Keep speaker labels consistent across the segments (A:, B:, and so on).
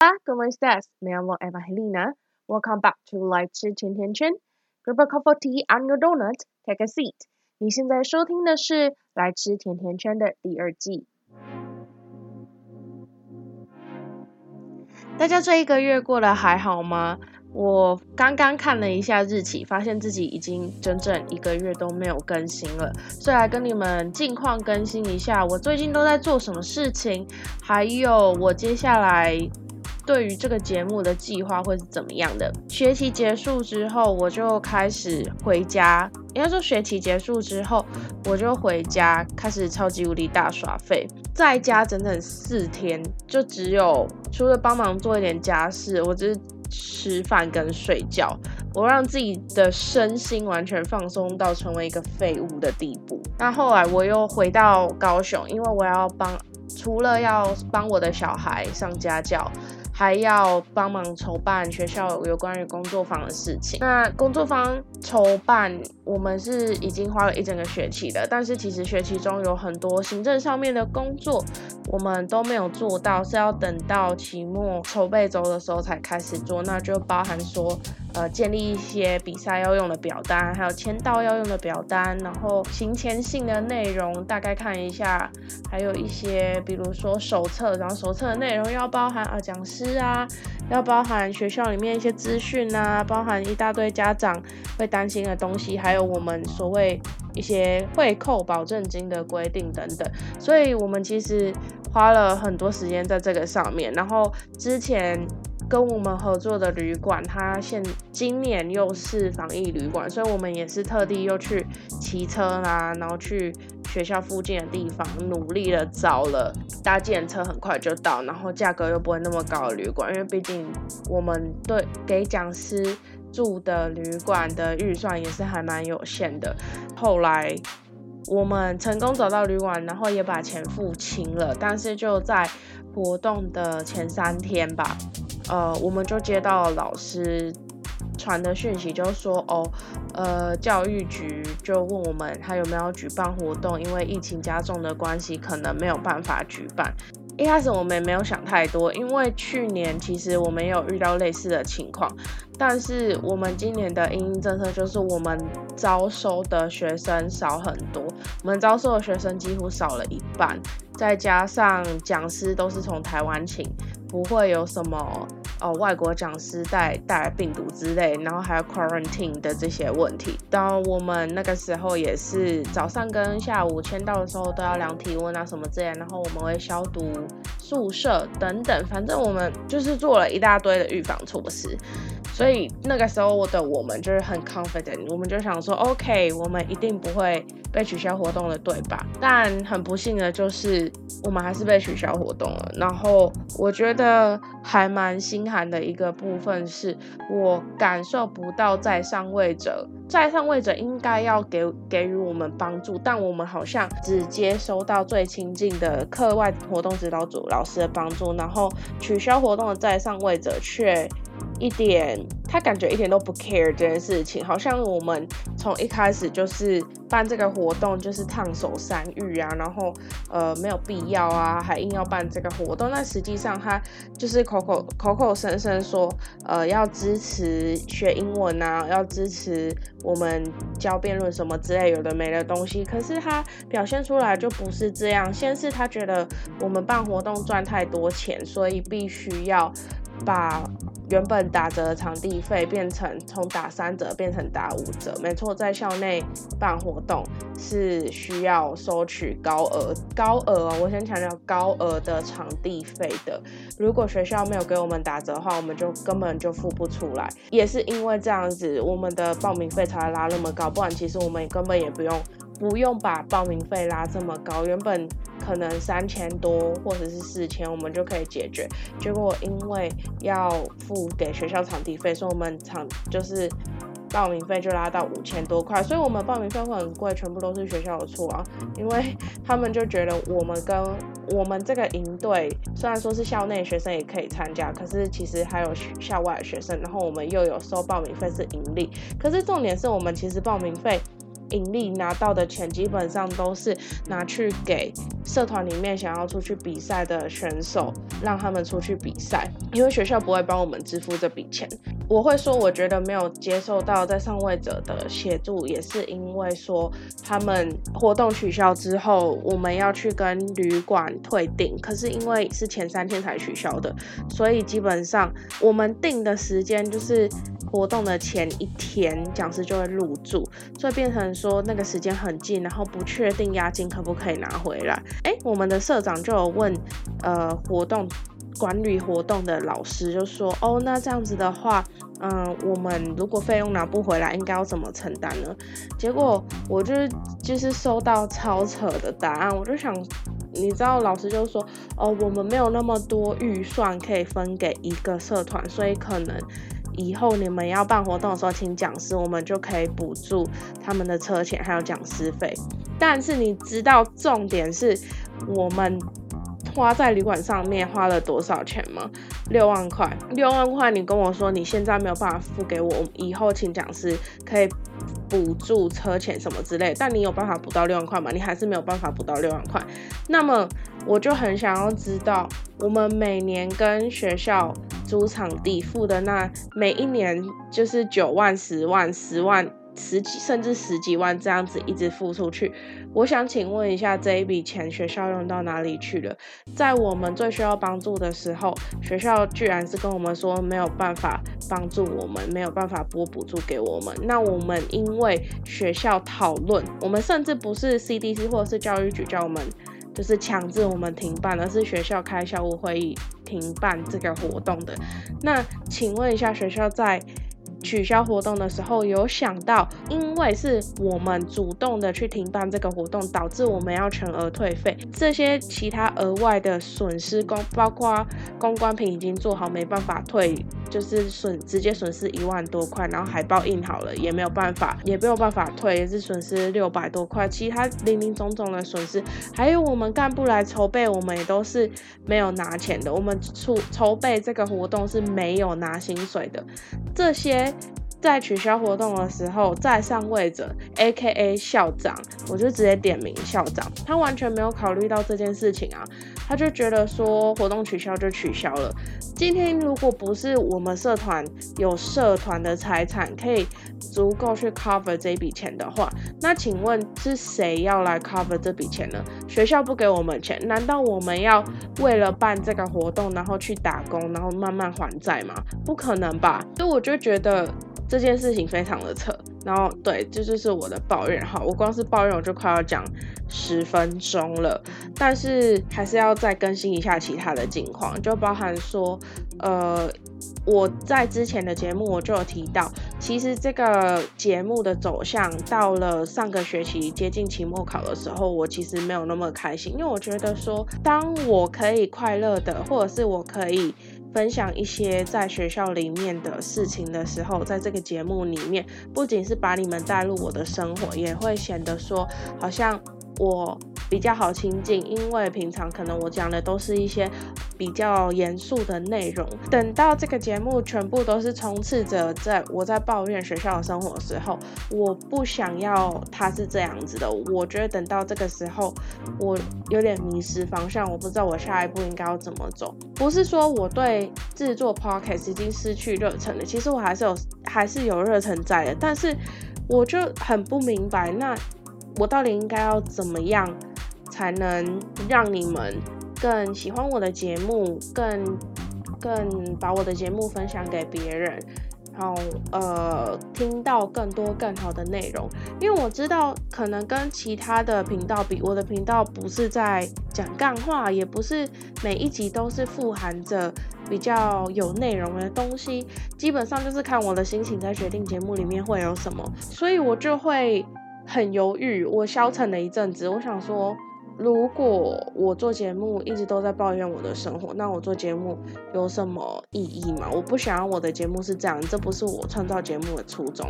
A: Hola, ¿cómo estás? Me llamo Evangelina. Welcome back to 来吃甜甜圈。Grab a cup of tea and your donut. Take a seat. 你现在收听的是《来吃甜甜圈》的第二季。大家这一个月过得还好吗？我刚刚看了一下日期，发现自己已经整整一个月都没有更新了，所以来跟你们近况更新一下，我最近都在做什么事情，还有我接下来对于这个节目的计划会是怎么样的。学期结束之后，我就开始回家，应该说学期结束之后，我就回家开始超级无敌大耍废，在家整整四天，就只有除了帮忙做一点家事，我只是。吃饭跟睡觉，我让自己的身心完全放松到成为一个废物的地步。那后来我又回到高雄，因为我要帮，除了要帮我的小孩上家教。还要帮忙筹办学校有关于工作坊的事情。那工作坊筹办，我们是已经花了一整个学期的，但是其实学期中有很多行政上面的工作，我们都没有做到，是要等到期末筹备周的时候才开始做。那就包含说。呃，建立一些比赛要用的表单，还有签到要用的表单，然后行前性的内容大概看一下，还有一些比如说手册，然后手册的内容要包含啊讲师啊，要包含学校里面一些资讯啊，包含一大堆家长会担心的东西，还有我们所谓一些会扣保证金的规定等等，所以我们其实花了很多时间在这个上面，然后之前。跟我们合作的旅馆，它现今年又是防疫旅馆，所以我们也是特地又去骑车啦，然后去学校附近的地方努力的找了搭建车很快就到，然后价格又不会那么高的旅馆，因为毕竟我们对给讲师住的旅馆的预算也是还蛮有限的。后来我们成功找到旅馆，然后也把钱付清了，但是就在活动的前三天吧。呃，我们就接到老师传的讯息，就说哦，呃，教育局就问我们他有没有举办活动，因为疫情加重的关系，可能没有办法举办。一开始我们也没有想太多，因为去年其实我们也有遇到类似的情况，但是我们今年的因应政策就是我们招收的学生少很多，我们招收的学生几乎少了一半，再加上讲师都是从台湾请。不会有什么哦，外国讲师带带来病毒之类，然后还有 quarantine 的这些问题。当我们那个时候也是早上跟下午签到的时候都要量体温啊什么之类，然后我们会消毒宿舍等等，反正我们就是做了一大堆的预防措施。所以那个时候的我们就是很 confident，我们就想说 OK，我们一定不会被取消活动的，对吧？但很不幸的就是我们还是被取消活动了。然后我觉得还蛮心寒的一个部分是，我感受不到在上位者，在上位者应该要给给予我们帮助，但我们好像只接收到最亲近的课外活动指导组老师的帮助，然后取消活动的在上位者却。一点，他感觉一点都不 care 这件事情，好像我们从一开始就是办这个活动就是烫手山芋啊，然后呃没有必要啊，还硬要办这个活动。那实际上他就是口口口口声声说，呃要支持学英文啊，要支持我们教辩论什么之类有的没的东西，可是他表现出来就不是这样。先是他觉得我们办活动赚太多钱，所以必须要。把原本打折场地费变成从打三折变成打五折，没错，在校内办活动是需要收取高额高额哦，我先强调高额的场地费的。如果学校没有给我们打折的话，我们就根本就付不出来。也是因为这样子，我们的报名费才拉那么高，不然其实我们根本也不用。不用把报名费拉这么高，原本可能三千多或者是四千，我们就可以解决。结果因为要付给学校场地费，所以我们场就是报名费就拉到五千多块，所以我们报名费会很贵，全部都是学校的错啊！因为他们就觉得我们跟我们这个营队虽然说是校内学生也可以参加，可是其实还有校外的学生，然后我们又有收报名费是盈利，可是重点是我们其实报名费。盈利拿到的钱基本上都是拿去给社团里面想要出去比赛的选手，让他们出去比赛，因为学校不会帮我们支付这笔钱。我会说，我觉得没有接受到在上位者的协助，也是因为说他们活动取消之后，我们要去跟旅馆退订，可是因为是前三天才取消的，所以基本上我们定的时间就是活动的前一天，讲师就会入住，所以变成说那个时间很近，然后不确定押金可不可以拿回来。哎，我们的社长就有问，呃，活动。管理活动的老师就说：“哦，那这样子的话，嗯，我们如果费用拿不回来，应该要怎么承担呢？”结果我就就是收到超扯的答案，我就想，你知道，老师就说：“哦，我们没有那么多预算可以分给一个社团，所以可能以后你们要办活动的时候，请讲师，我们就可以补助他们的车钱还有讲师费。但是你知道，重点是我们。”花在旅馆上面花了多少钱吗？六万块，六万块。你跟我说你现在没有办法付给我，以后请讲师可以补助车钱什么之类。但你有办法补到六万块吗？你还是没有办法补到六万块。那么我就很想要知道，我们每年跟学校租场地付的那每一年就是九万、十万、十万。十几甚至十几万这样子一直付出去，我想请问一下，这一笔钱学校用到哪里去了？在我们最需要帮助的时候，学校居然是跟我们说没有办法帮助我们，没有办法拨补助给我们。那我们因为学校讨论，我们甚至不是 CDC 或者是教育局叫我们就是强制我们停办，而是学校开校务会议停办这个活动的。那请问一下，学校在？取消活动的时候，有想到，因为是我们主动的去停办这个活动，导致我们要全额退费。这些其他额外的损失，公包括公关品已经做好，没办法退，就是损直接损失一万多块。然后海报印好了，也没有办法，也没有办法退，也是损失六百多块。其他零零总总的损失，还有我们干部来筹备，我们也都是没有拿钱的。我们筹筹备这个活动是没有拿薪水的，这些。在取消活动的时候，在上位者 （A.K.A. 校长），我就直接点名校长，他完全没有考虑到这件事情啊，他就觉得说活动取消就取消了。今天如果不是我们社团有社团的财产可以足够去 cover 这笔钱的话，那请问是谁要来 cover 这笔钱呢？学校不给我们钱，难道我们要为了办这个活动，然后去打工，然后慢慢还债吗？不可能吧？所以我就觉得。这件事情非常的扯，然后对，这就是我的抱怨。哈，我光是抱怨我就快要讲十分钟了，但是还是要再更新一下其他的近况，就包含说，呃，我在之前的节目我就有提到，其实这个节目的走向到了上个学期接近期末考的时候，我其实没有那么开心，因为我觉得说，当我可以快乐的，或者是我可以。分享一些在学校里面的事情的时候，在这个节目里面，不仅是把你们带入我的生活，也会显得说好像我。比较好亲近，因为平常可能我讲的都是一些比较严肃的内容。等到这个节目全部都是充斥着在我在抱怨学校的生活的时候，我不想要它是这样子的。我觉得等到这个时候，我有点迷失方向，我不知道我下一步应该要怎么走。不是说我对制作 podcast 已经失去热忱了，其实我还是有还是有热忱在的，但是我就很不明白，那我到底应该要怎么样？才能让你们更喜欢我的节目，更更把我的节目分享给别人，然后呃听到更多更好的内容。因为我知道，可能跟其他的频道比，我的频道不是在讲干话，也不是每一集都是富含着比较有内容的东西，基本上就是看我的心情在决定节目里面会有什么，所以我就会很犹豫。我消沉了一阵子，我想说。如果我做节目一直都在抱怨我的生活，那我做节目有什么意义吗？我不想要我的节目是这样，这不是我创造节目的初衷。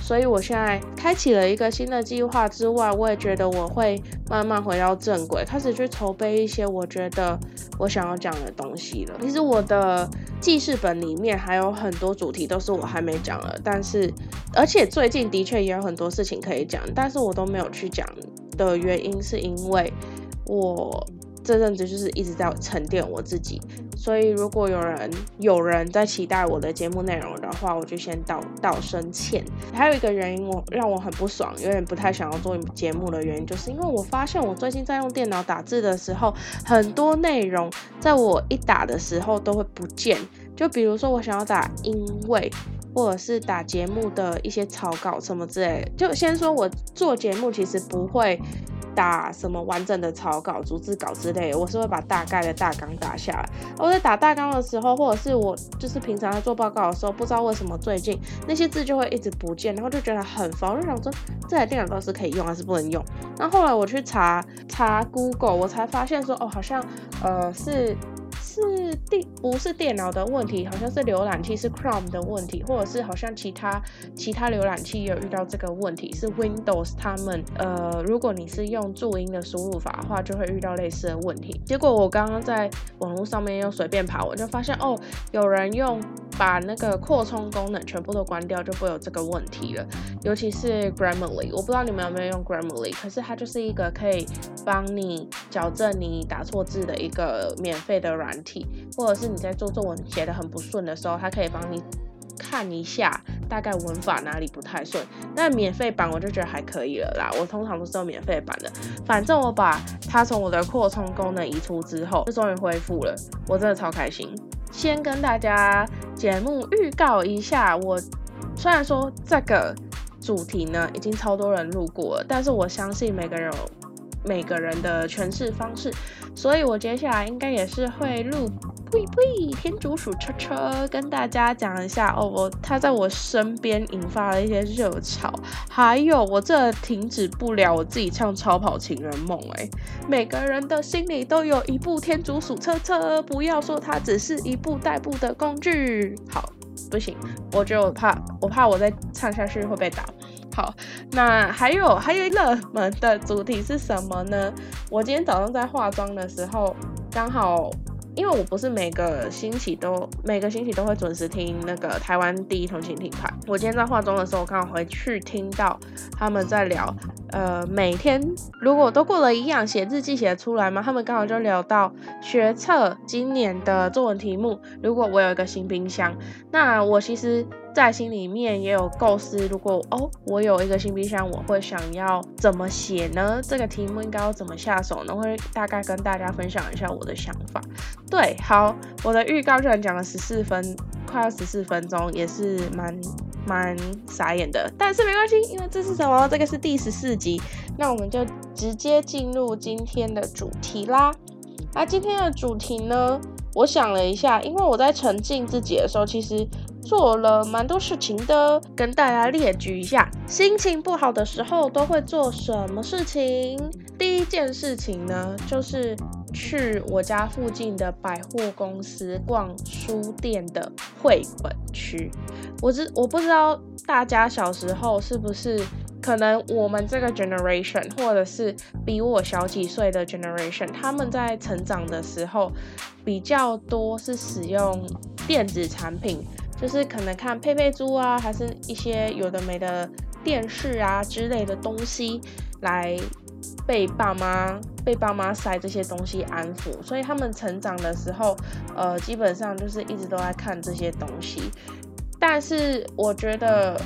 A: 所以我现在开启了一个新的计划之外，我也觉得我会慢慢回到正轨，开始去筹备一些我觉得我想要讲的东西了。其实我的记事本里面还有很多主题都是我还没讲了，但是而且最近的确也有很多事情可以讲，但是我都没有去讲。的原因是因为我这阵子就是一直在沉淀我自己，所以如果有人有人在期待我的节目内容的话，我就先道道声歉。还有一个原因，我让我很不爽，有点不太想要做节目的原因，就是因为我发现我最近在用电脑打字的时候，很多内容在我一打的时候都会不见。就比如说我想要打因为，或者是打节目的一些草稿什么之类，就先说我做节目其实不会。打什么完整的草稿、逐字稿之类，我是会把大概的大纲打下来。我在打大纲的时候，或者是我就是平常在做报告的时候，不知道为什么最近那些字就会一直不见，然后就觉得很烦，我就想说这台电脑到底是可以用还是不能用。那后来我去查查 Google，我才发现说哦，好像呃是。是电不是电脑的问题，好像是浏览器是 Chrome 的问题，或者是好像其他其他浏览器也有遇到这个问题，是 Windows 他们呃，如果你是用注音的输入法的话，就会遇到类似的问题。结果我刚刚在网络上面又随便跑，我就发现哦，有人用把那个扩充功能全部都关掉，就不会有这个问题了。尤其是 Grammarly，我不知道你们有没有用 Grammarly，可是它就是一个可以帮你矫正你打错字的一个免费的软。或者是你在做作文写的很不顺的时候，它可以帮你看一下大概文法哪里不太顺。那免费版我就觉得还可以了啦，我通常都是用免费版的。反正我把它从我的扩充功能移出之后，就终于恢复了，我真的超开心。先跟大家节目预告一下，我虽然说这个主题呢已经超多人录过了，但是我相信每个人每个人的诠释方式。所以，我接下来应该也是会录呸呸天竺鼠车车，跟大家讲一下哦，我他在我身边引发了一些热潮，还有我这停止不了我自己唱超跑情人梦哎，每个人的心里都有一部天竺鼠车车，不要说它只是一部代步的工具。好，不行，我就怕我怕我再唱下去会被打。好，那还有还有热门的主题是什么呢？我今天早上在化妆的时候，刚好。因为我不是每个星期都每个星期都会准时听那个台湾第一通勤品牌。我今天在化妆的时候，刚好回去听到他们在聊，呃，每天如果都过了一样，写日记写出来吗？他们刚好就聊到学测今年的作文题目。如果我有一个新冰箱，那我其实在心里面也有构思，如果哦我有一个新冰箱，我会想要怎么写呢？这个题目应该要怎么下手呢？会大概跟大家分享一下我的想法。对，好，我的预告居然讲了十四分，快要十四分钟，也是蛮蛮傻眼的。但是没关系，因为这是什么？这个是第十四集，那我们就直接进入今天的主题啦。那今天的主题呢，我想了一下，因为我在沉浸自己的时候，其实做了蛮多事情的，跟大家列举一下。心情不好的时候都会做什么事情？第一件事情呢，就是。去我家附近的百货公司逛书店的绘本区，我知我不知道大家小时候是不是可能我们这个 generation 或者是比我小几岁的 generation，他们在成长的时候比较多是使用电子产品，就是可能看佩佩猪啊，还是一些有的没的电视啊之类的东西来。被爸妈被爸妈塞这些东西安抚，所以他们成长的时候，呃，基本上就是一直都在看这些东西。但是我觉得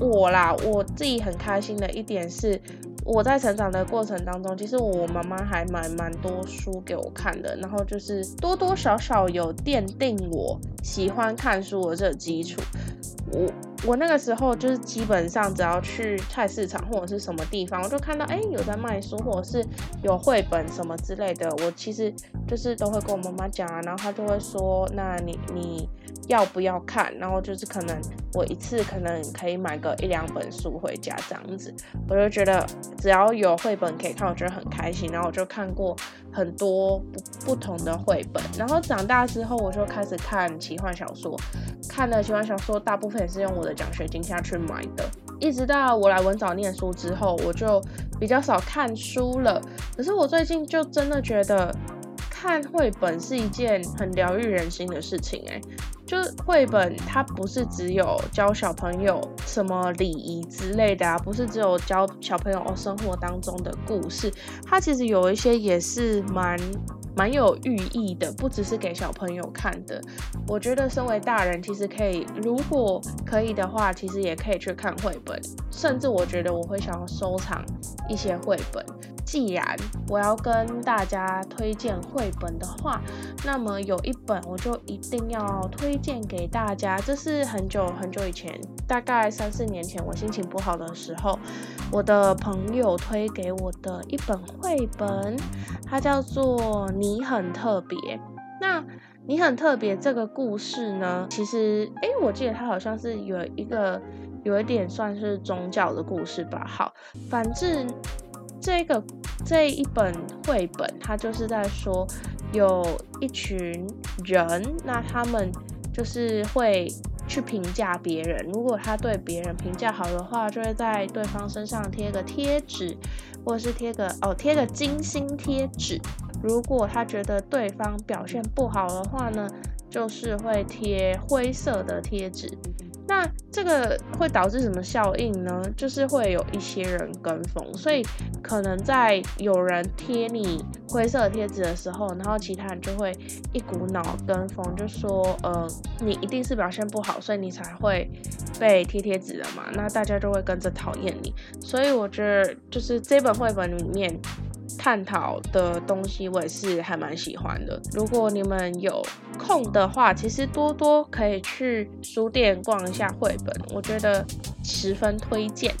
A: 我啦，我自己很开心的一点是，我在成长的过程当中，其实我妈妈还买蛮多书给我看的，然后就是多多少少有奠定我喜欢看书的这个基础。我我那个时候就是基本上只要去菜市场或者是什么地方，我就看到哎有在卖书或者是有绘本什么之类的，我其实就是都会跟我妈妈讲啊，然后她就会说那你你要不要看？然后就是可能我一次可能可以买个一两本书回家这样子，我就觉得只要有绘本可以看，我觉得很开心。然后我就看过很多不不同的绘本，然后长大之后我就开始看奇幻小说，看了奇幻小说大部分。也是用我的奖学金下去买的，一直到我来文藻念书之后，我就比较少看书了。可是我最近就真的觉得看绘本是一件很疗愈人心的事情，诶，就是绘本它不是只有教小朋友什么礼仪之类的啊，不是只有教小朋友生活当中的故事，它其实有一些也是蛮。蛮有寓意的，不只是给小朋友看的。我觉得身为大人，其实可以，如果可以的话，其实也可以去看绘本。甚至我觉得我会想要收藏一些绘本。既然我要跟大家推荐绘本的话，那么有一本我就一定要推荐给大家。这是很久很久以前，大概三四年前，我心情不好的时候，我的朋友推给我的一本绘本，它叫做《你你很特别》。那你很特别这个故事呢，其实，诶，我记得它好像是有一个有一点算是宗教的故事吧。好，反正。这个这一本绘本，它就是在说有一群人，那他们就是会去评价别人。如果他对别人评价好的话，就会在对方身上贴个贴纸，或者是贴个哦贴个金星贴纸。如果他觉得对方表现不好的话呢，就是会贴灰色的贴纸。那这个会导致什么效应呢？就是会有一些人跟风，所以可能在有人贴你灰色贴纸的时候，然后其他人就会一股脑跟风，就说呃你一定是表现不好，所以你才会被贴贴纸的嘛。那大家就会跟着讨厌你。所以我觉得就是这本绘本里面。探讨的东西我也是还蛮喜欢的。如果你们有空的话，其实多多可以去书店逛一下绘本，我觉得十分推荐。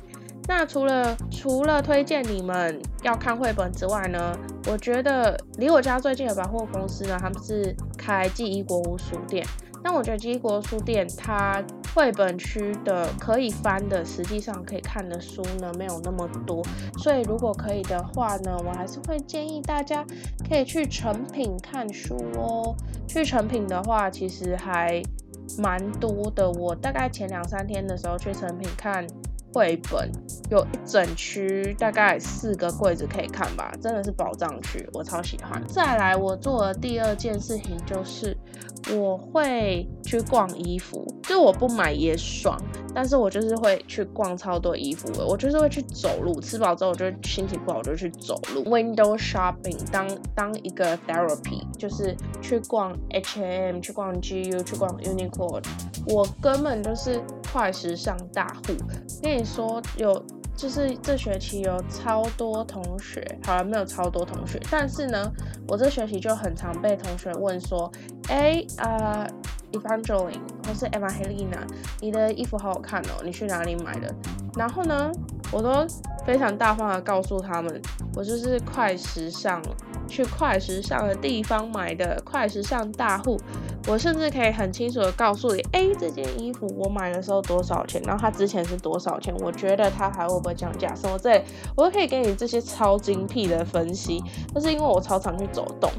A: 那除了除了推荐你们要看绘本之外呢，我觉得离我家最近的百货公司呢，他们是开记忆国屋书店。那我觉得记忆国屋书店它绘本区的可以翻的，实际上可以看的书呢没有那么多，所以如果可以的话呢，我还是会建议大家可以去成品看书哦。去成品的话，其实还蛮多的。我大概前两三天的时候去成品看。绘本有一整区，大概四个柜子可以看吧，真的是宝藏区，我超喜欢。再来，我做的第二件事情就是我会去逛衣服，就我不买也爽，但是我就是会去逛超多衣服，我就是会去走路，吃饱之后我就心情不好，我就去走路，window shopping，当当一个 therapy，就是去逛 H&M，去逛 GU，去逛 Uniqlo，我根本就是快时尚大户。跟你说，有就是这学期有超多同学，好了，没有超多同学，但是呢，我这学期就很常被同学问说，哎啊，Evangeline 或是 Emma Helena，你的衣服好好看哦，你去哪里买的？然后呢，我都非常大方的告诉他们，我就是快时尚。去快时尚的地方买的快时尚大户，我甚至可以很清楚的告诉你，哎，这件衣服我买的时候多少钱，然后它之前是多少钱，我觉得它还会不会降价，什么之类，我都可以给你这些超精辟的分析。那是因为我超常去走动。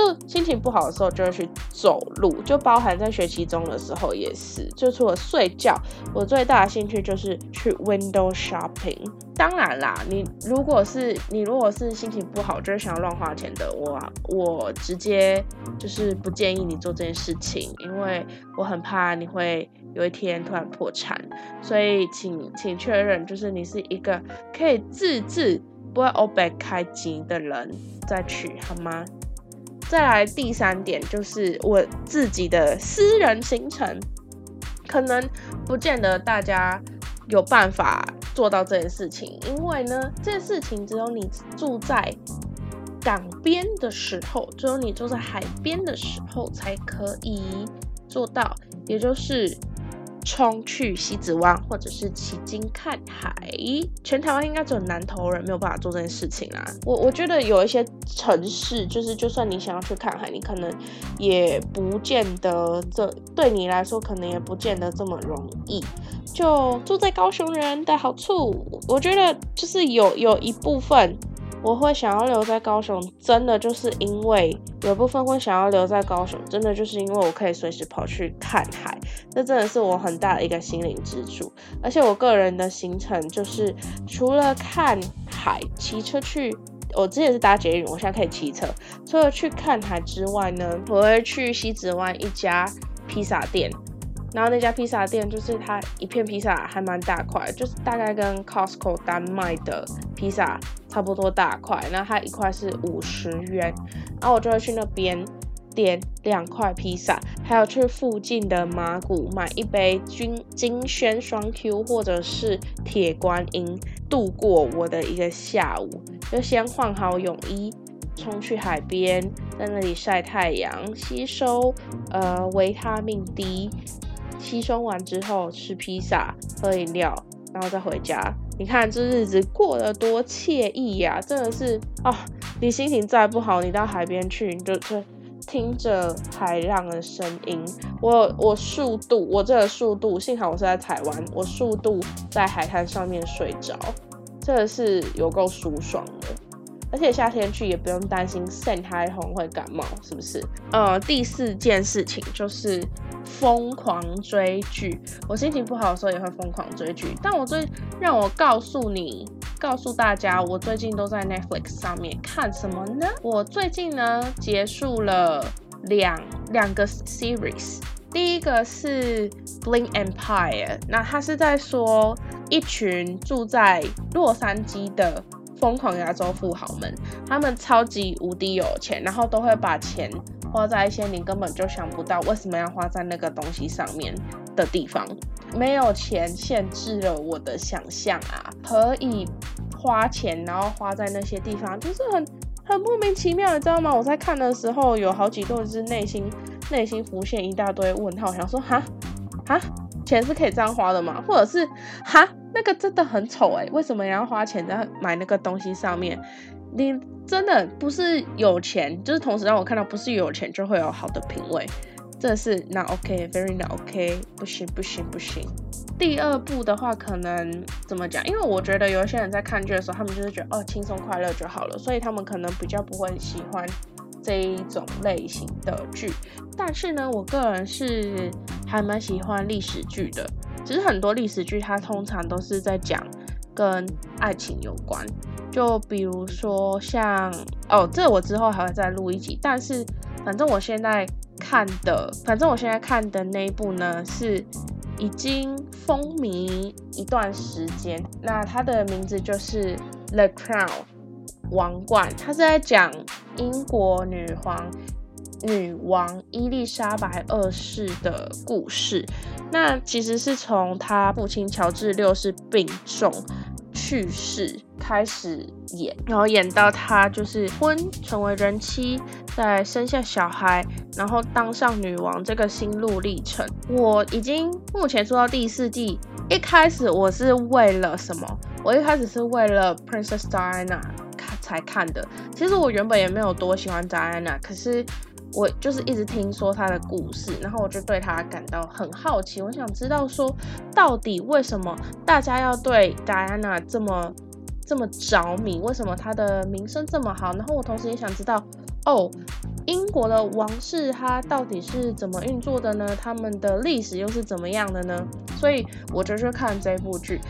A: 就心情不好的时候就会去走路，就包含在学期中的时候也是。就除了睡觉，我最大的兴趣就是去 window shopping。当然啦，你如果是你如果是心情不好，就是想要乱花钱的，我我直接就是不建议你做这件事情，因为我很怕你会有一天突然破产。所以请请确认，就是你是一个可以自制不会 o b e 开机的人再去好吗？再来第三点就是我自己的私人行程，可能不见得大家有办法做到这件事情，因为呢，这件事情只有你住在港边的时候，只有你住在海边的时候才可以做到，也就是。冲去西子湾或者是旗津看海，全台湾应该只有南投人没有办法做这件事情啦。我我觉得有一些城市，就是就算你想要去看海，你可能也不见得这对你来说可能也不见得这么容易。就住在高雄人的好处，我觉得就是有有一部分。我会想要留在高雄，真的就是因为有部分会想要留在高雄，真的就是因为我可以随时跑去看海，这真的是我很大的一个心灵支柱。而且我个人的行程就是除了看海，骑车去我之前是搭捷运，我现在可以骑车。除了去看海之外呢，我会去西子湾一家披萨店。然后那家披萨店就是它一片披萨还蛮大块，就是大概跟 Costco 单卖的披萨差不多大块。然后它一块是五十元，然后我就会去那边点两块披萨，还有去附近的马古买一杯金金萱双 Q 或者是铁观音，度过我的一个下午。就先换好泳衣，冲去海边，在那里晒太阳，吸收呃维他命 D。吸收完之后吃披萨、喝饮料，然后再回家。你看这日子过得多惬意呀！真的是哦，你心情再不好，你到海边去，你就就听着海浪的声音。我我速度，我这个速度，幸好我是在台湾，我速度在海滩上面睡着，真的是有够舒爽的。而且夏天去也不用担心晒太红会感冒，是不是？呃，第四件事情就是疯狂追剧。我心情不好的时候也会疯狂追剧，但我最让我告诉你，告诉大家，我最近都在 Netflix 上面看什么呢？我最近呢结束了两两个 series，第一个是 Bling Empire，那他是在说一群住在洛杉矶的。疯狂亚洲富豪们，他们超级无敌有钱，然后都会把钱花在一些你根本就想不到为什么要花在那个东西上面的地方。没有钱限制了我的想象啊，可以花钱，然后花在那些地方，就是很很莫名其妙，你知道吗？我在看的时候，有好几度是内心内心浮现一大堆问号，想说哈哈，钱是可以这样花的吗？或者是哈？那个真的很丑哎，为什么要花钱在买那个东西上面？你真的不是有钱，就是同时让我看到不是有钱就会有好的品味，这是 not OK，very not OK，不行不行不行。第二部的话，可能怎么讲？因为我觉得有一些人在看剧的时候，他们就是觉得哦轻松快乐就好了，所以他们可能比较不会喜欢这一种类型的剧。但是呢，我个人是还蛮喜欢历史剧的。其实很多历史剧，它通常都是在讲跟爱情有关，就比如说像哦，这我之后还会再录一集。但是反正我现在看的，反正我现在看的那一部呢，是已经风靡一段时间。那它的名字就是《The Crown》王冠，它是在讲英国女皇。女王伊丽莎白二世的故事，那其实是从她父亲乔治六世病重去世开始演，然后演到她就是婚成为人妻，再生下小孩，然后当上女王这个心路历程。我已经目前做到第四季，一开始我是为了什么？我一开始是为了 Princess Diana 才看的。其实我原本也没有多喜欢 Diana，可是。我就是一直听说她的故事，然后我就对她感到很好奇。我想知道说，到底为什么大家要对戴安娜这么这么着迷？为什么她的名声这么好？然后我同时也想知道，哦，英国的王室它到底是怎么运作的呢？他们的历史又是怎么样的呢？所以我就去看这部剧。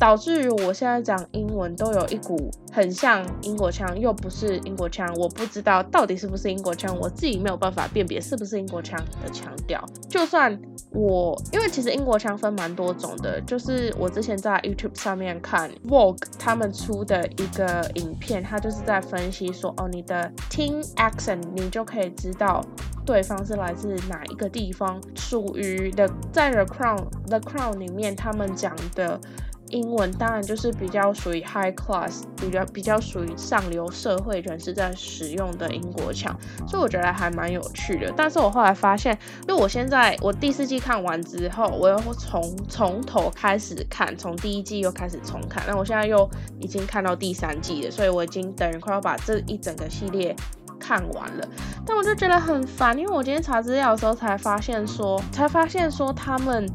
A: 导致于我现在讲英文都有一股很像英国腔，又不是英国腔，我不知道到底是不是英国腔，我自己没有办法辨别是不是英国腔的腔调。就算我，因为其实英国腔分蛮多种的，就是我之前在 YouTube 上面看 Vogue 他们出的一个影片，他就是在分析说，哦，你的听 accent 你就可以知道对方是来自哪一个地方，属于的在 The Crown The Crown 里面他们讲的。英文当然就是比较属于 high class，比较比较属于上流社会人士在使用的英国腔，所以我觉得还蛮有趣的。但是我后来发现，因为我现在我第四季看完之后，我又从从头开始看，从第一季又开始重看。那我现在又已经看到第三季了，所以我已经等于快要把这一整个系列看完了。但我就觉得很烦，因为我今天查资料的时候才发现说，才发现说他们。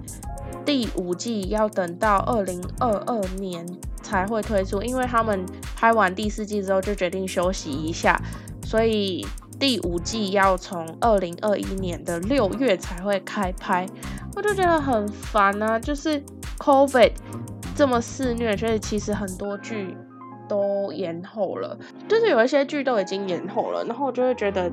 A: 第五季要等到二零二二年才会推出，因为他们拍完第四季之后就决定休息一下，所以第五季要从二零二一年的六月才会开拍。我就觉得很烦啊，就是 COVID 这么肆虐，所以其实很多剧都延后了，就是有一些剧都已经延后了，然后我就会觉得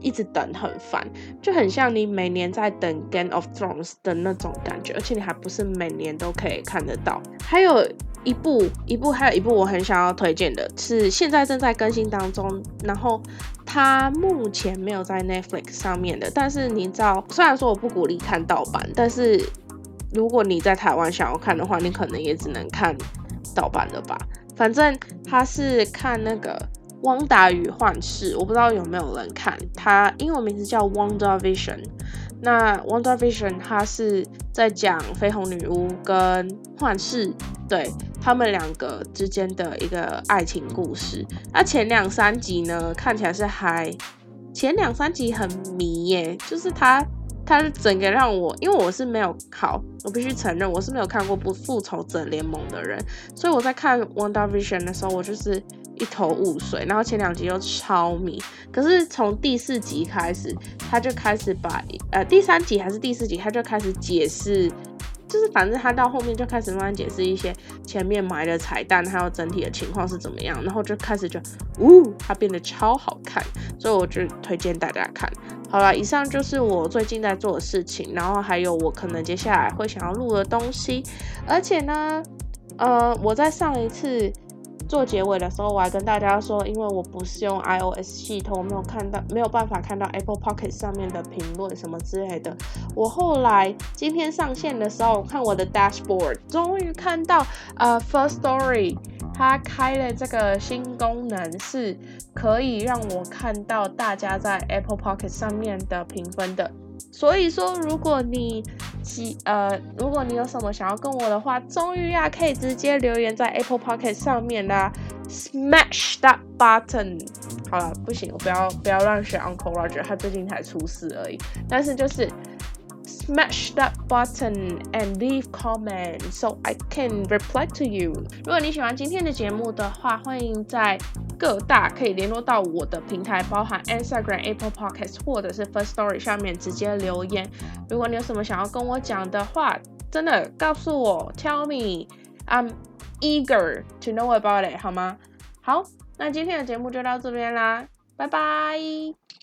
A: 一直等很烦，就很像你每年在等《Game of Thrones》的那种感觉，而且你还不是每年都可以看得到。还有一部，一部，还有一部我很想要推荐的是现在正在更新当中，然后它目前没有在 Netflix 上面的，但是你知道，虽然说我不鼓励看盗版，但是如果你在台湾想要看的话，你可能也只能看盗版的吧。反正他是看那个《汪达与幻视》，我不知道有没有人看。它英文名字叫《Wonder Vision》。那《Wonder Vision》它是在讲绯红女巫跟幻视对他们两个之间的一个爱情故事。那前两三集呢，看起来是还前两三集很迷耶，就是他。它是整个让我，因为我是没有好，我必须承认我是没有看过《不复仇者联盟》的人，所以我在看《Wonder Vision》的时候，我就是一头雾水。然后前两集又超迷，可是从第四集开始，他就开始把呃第三集还是第四集，他就开始解释。就是反正他到后面就开始慢慢解释一些前面埋的彩蛋，还有整体的情况是怎么样，然后就开始就，呜，它变得超好看，所以我就推荐大家看。好了，以上就是我最近在做的事情，然后还有我可能接下来会想要录的东西，而且呢，呃，我在上一次。做结尾的时候，我还跟大家说，因为我不是用 iOS 系统，我没有看到，没有办法看到 Apple Pocket 上面的评论什么之类的。我后来今天上线的时候，看我的 dashboard，终于看到，呃，First Story 它开了这个新功能，是可以让我看到大家在 Apple Pocket 上面的评分的。所以说，如果你喜呃，如果你有什么想要跟我的话，终于呀可以直接留言在 Apple Pocket 上面啦，Smash that button。好了，不行，我不要不要乱选 Uncle Roger，他最近才出事而已。但是就是。Smash that button and leave comment so I can reply to you。如果你喜欢今天的节目的话，欢迎在各大可以联络到我的平台，包含 Instagram、Apple Podcast 或者是 First Story 上面直接留言。如果你有什么想要跟我讲的话，真的告诉我，Tell me，I'm eager to know about it，好吗？好，那今天的节目就到这边啦，拜拜。